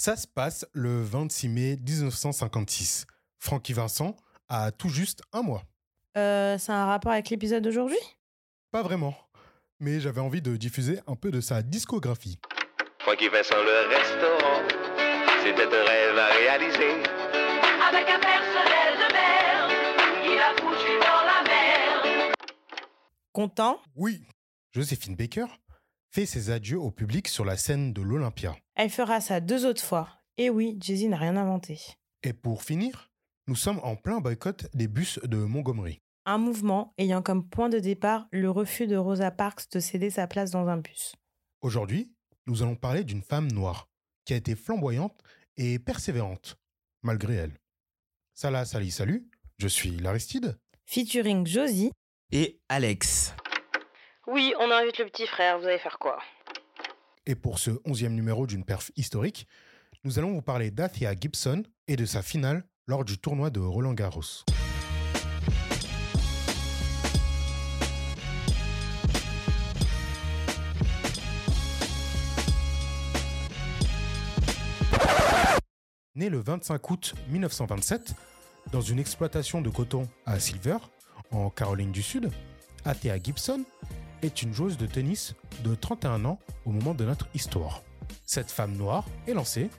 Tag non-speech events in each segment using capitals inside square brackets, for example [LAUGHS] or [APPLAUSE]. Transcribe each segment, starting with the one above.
Ça se passe le 26 mai 1956. Francky Vincent a tout juste un mois. Euh, c'est un rapport avec l'épisode d'aujourd'hui? Pas vraiment, mais j'avais envie de diffuser un peu de sa discographie. Francky Vincent, le restaurant, c'était un rêve à réaliser. Avec un personnel de mer, il a foutu dans la mer. Content? Oui, Joséphine Baker fait ses adieux au public sur la scène de l'Olympia. Elle fera ça deux autres fois. Et oui, Jay-Z n'a rien inventé. Et pour finir, nous sommes en plein boycott des bus de Montgomery. Un mouvement ayant comme point de départ le refus de Rosa Parks de céder sa place dans un bus. Aujourd'hui, nous allons parler d'une femme noire qui a été flamboyante et persévérante, malgré elle. Salah, salut, salut, je suis l'Aristide. Featuring Josie. Et Alex. Oui, on invite le petit frère, vous allez faire quoi? Et pour ce onzième numéro d'une perf historique, nous allons vous parler d'Athia Gibson et de sa finale lors du tournoi de Roland Garros. Née le 25 août 1927 dans une exploitation de coton à Silver, en Caroline du Sud, Athea Gibson est une joueuse de tennis de 31 ans au moment de notre histoire. Cette femme noire, élancée,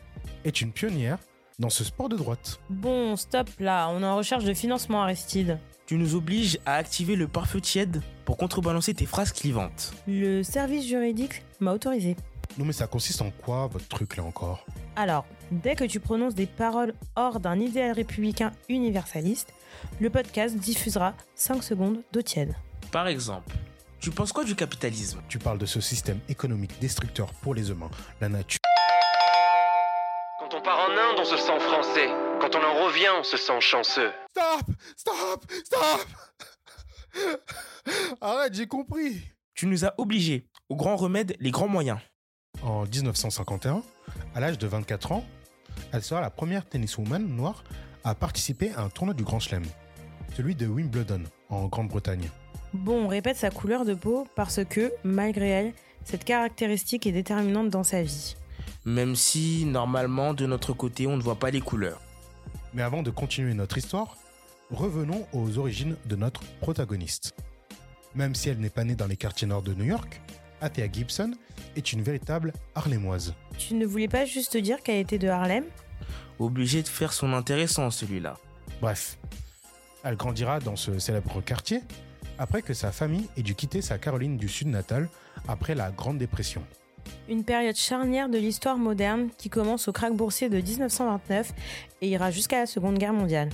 est une pionnière dans ce sport de droite. Bon, stop là, on est en recherche de financement Aristide. Tu nous obliges à activer le pare-feu tiède pour contrebalancer tes phrases clivantes. Le service juridique m'a autorisé. Non mais ça consiste en quoi votre truc là encore? Alors, dès que tu prononces des paroles hors d'un idéal républicain universaliste, le podcast diffusera 5 secondes d'eau tiède. Par exemple, tu penses quoi du capitalisme? Tu parles de ce système économique destructeur pour les humains, la nature. Quand on part en Inde, on se sent français. Quand on en revient, on se sent chanceux. Stop Stop Stop Arrête, j'ai compris Tu nous as obligés, au grand remède, les grands moyens. En 1951, à l'âge de 24 ans, elle sera la première tenniswoman noire à participer à un tournoi du Grand Chelem, celui de Wimbledon, en Grande-Bretagne. Bon, on répète sa couleur de peau parce que, malgré elle, cette caractéristique est déterminante dans sa vie. Même si, normalement, de notre côté, on ne voit pas les couleurs. Mais avant de continuer notre histoire, revenons aux origines de notre protagoniste. Même si elle n'est pas née dans les quartiers nord de New York, Athea Gibson est une véritable Harlemoise. Tu ne voulais pas juste dire qu'elle était de Harlem? Obligé de faire son intéressant, celui-là. Bref, elle grandira dans ce célèbre quartier après que sa famille ait dû quitter sa Caroline du Sud natale après la Grande Dépression. Une période charnière de l'histoire moderne qui commence au krach boursier de 1929 et ira jusqu'à la Seconde Guerre mondiale.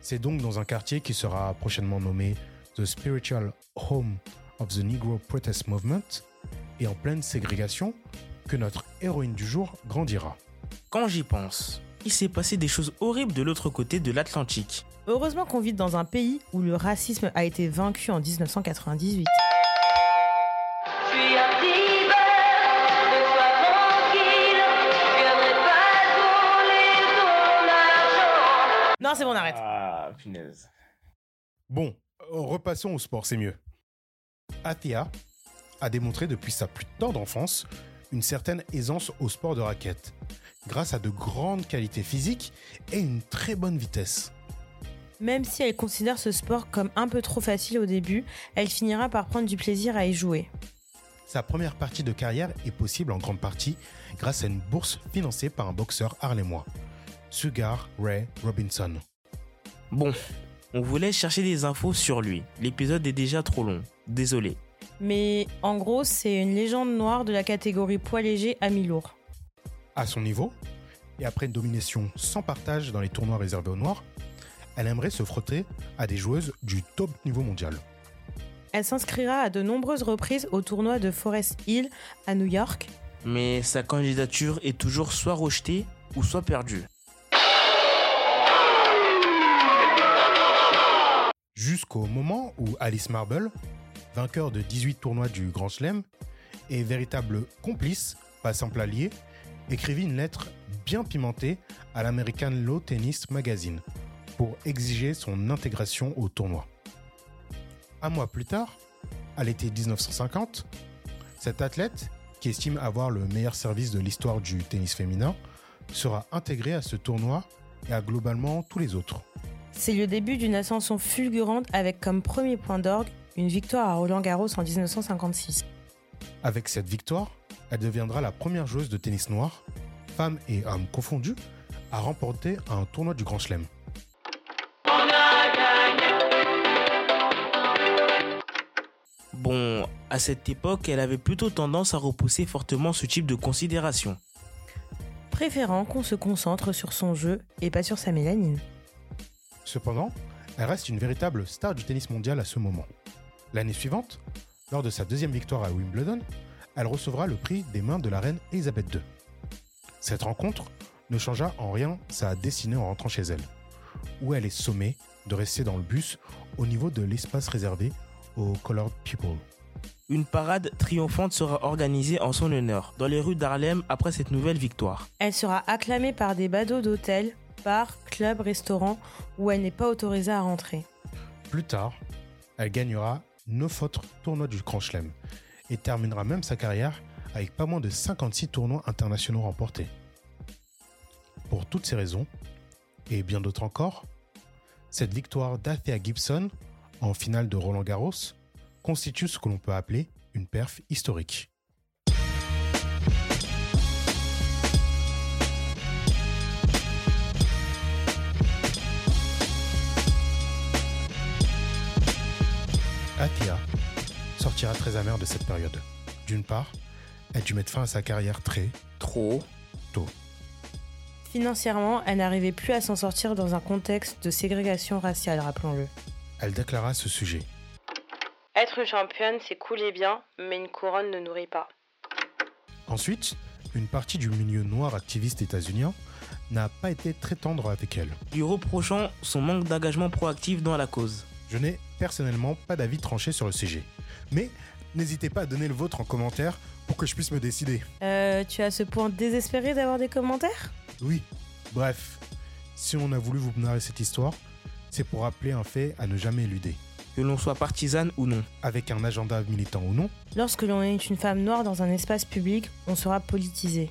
C'est donc dans un quartier qui sera prochainement nommé The Spiritual Home of the Negro Protest Movement et en pleine ségrégation que notre héroïne du jour grandira. Quand j'y pense, il s'est passé des choses horribles de l'autre côté de l'Atlantique. Heureusement qu'on vit dans un pays où le racisme a été vaincu en 1998. Je suis un petit bird, mais sois tranquille. Je viendrai pas voler ton argent. Non, c'est bon, on arrête. Ah, punaise. Bon, euh, repassons au sport, c'est mieux. Athea a démontré depuis sa plus tendre enfance une certaine aisance au sport de raquette, grâce à de grandes qualités physiques et une très bonne vitesse. Même si elle considère ce sport comme un peu trop facile au début, elle finira par prendre du plaisir à y jouer. Sa première partie de carrière est possible en grande partie grâce à une bourse financée par un boxeur harlemois, Sugar Ray Robinson. Bon, on voulait chercher des infos sur lui. L'épisode est déjà trop long. Désolé. Mais en gros, c'est une légende noire de la catégorie poids léger à mi-lourd. À son niveau, et après une domination sans partage dans les tournois réservés aux Noirs, elle aimerait se frotter à des joueuses du top niveau mondial. Elle s'inscrira à de nombreuses reprises au tournoi de Forest Hill à New York. Mais sa candidature est toujours soit rejetée ou soit perdue. Jusqu'au moment où Alice Marble, vainqueur de 18 tournois du Grand Chelem et véritable complice, pas simple allié, écrivit une lettre bien pimentée à l'American Law Tennis Magazine pour exiger son intégration au tournoi. Un mois plus tard, à l'été 1950, cette athlète, qui estime avoir le meilleur service de l'histoire du tennis féminin, sera intégré à ce tournoi et à globalement tous les autres. C'est le début d'une ascension fulgurante avec comme premier point d'orgue une victoire à Roland Garros en 1956. Avec cette victoire, elle deviendra la première joueuse de tennis noir, femmes et hommes confondus, à remporter un tournoi du Grand Chelem. Bon, à cette époque, elle avait plutôt tendance à repousser fortement ce type de considération. Préférant qu'on se concentre sur son jeu et pas sur sa mélanine. Cependant, elle reste une véritable star du tennis mondial à ce moment. L'année suivante, lors de sa deuxième victoire à Wimbledon, elle recevra le prix des mains de la reine Elisabeth II. Cette rencontre ne changea en rien sa destinée en rentrant chez elle, où elle est sommée de rester dans le bus au niveau de l'espace réservé aux Colored People. Une parade triomphante sera organisée en son honneur dans les rues d'Harlem après cette nouvelle victoire. Elle sera acclamée par des badauds d'hôtels, bars, clubs, restaurants où elle n'est pas autorisée à rentrer. Plus tard, elle gagnera 9 autres tournois du Grand Chelem et terminera même sa carrière avec pas moins de 56 tournois internationaux remportés. Pour toutes ces raisons, et bien d'autres encore, cette victoire d'Athea Gibson en finale de Roland Garros constitue ce que l'on peut appeler une perf historique. Athea sortira très amère de cette période. D'une part, elle dut mettre fin à sa carrière très Trop. tôt. Financièrement, elle n'arrivait plus à s'en sortir dans un contexte de ségrégation raciale, rappelons-le. Elle déclara à ce sujet. Être championne, c'est cool et bien, mais une couronne ne nourrit pas. Ensuite, une partie du milieu noir activiste états-unien n'a pas été très tendre avec elle. Lui reprochant son manque d'engagement proactif dans la cause. Je n'ai personnellement pas d'avis tranché sur le sujet. Mais n'hésitez pas à donner le vôtre en commentaire pour que je puisse me décider. Euh, tu as ce point désespéré d'avoir des commentaires? Oui, bref, si on a voulu vous narrer cette histoire, c'est pour rappeler un fait à ne jamais éluder. Que l'on soit partisane ou non. Avec un agenda militant ou non, Lorsque l'on est une femme noire dans un espace public, on sera politisé.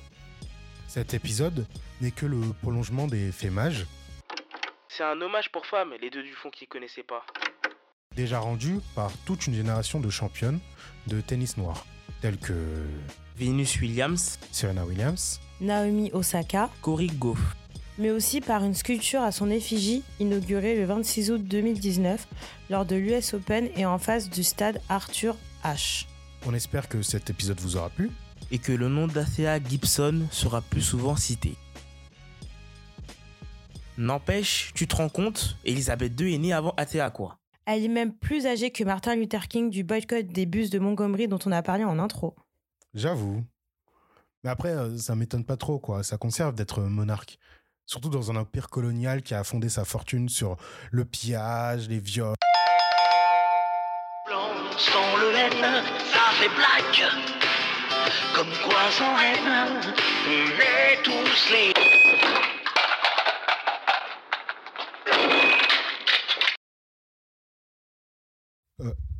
cet épisode n'est que le prolongement des faits mages C'est un hommage pour femmes, les deux du fond qui connaissaient pas. Déjà rendus par toute une génération de championnes de tennis noir, telles que Venus Williams, Serena Williams, Naomi Osaka, Cory Goff. mais aussi par une sculpture à son effigie inaugurée le 26 août 2019 lors de l'US Open et en face du stade Arthur H. On espère que cet épisode vous aura plu. Et que le nom d'Athea Gibson sera plus souvent cité. N'empêche, tu te rends compte, Elisabeth II est née avant Athea quoi. Elle est même plus âgée que Martin Luther King du boycott des bus de Montgomery dont on a parlé en intro. J'avoue. Mais après, euh, ça m'étonne pas trop, quoi. Ça conserve d'être monarque. Surtout dans un empire colonial qui a fondé sa fortune sur le pillage, les viols. Blanc sans le N, ça fait blague. Comme quoi sans haine, on est tous les.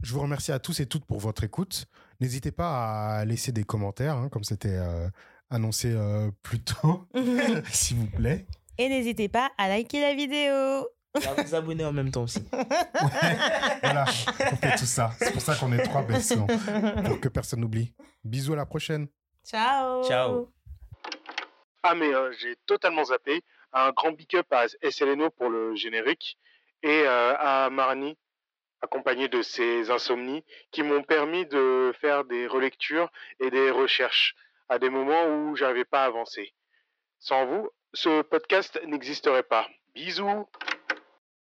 Je vous remercie à tous et toutes pour votre écoute. N'hésitez pas à laisser des commentaires, hein, comme c'était euh, annoncé euh, plus tôt, [LAUGHS] [LAUGHS] s'il vous plaît. Et n'hésitez pas à liker la vidéo. À vous abonner en même temps aussi. [LAUGHS] Voilà, on fait tout ça. C'est pour ça qu'on est trois bêtes, pour que personne n'oublie. Bisous à la prochaine. Ciao. Ciao. Ah mais euh, j'ai totalement zappé. Un grand big up à SLNO pour le générique et euh, à Marnie accompagné de ses insomnies qui m'ont permis de faire des relectures et des recherches à des moments où j'arrivais pas à avancer. Sans vous, ce podcast n'existerait pas. Bisous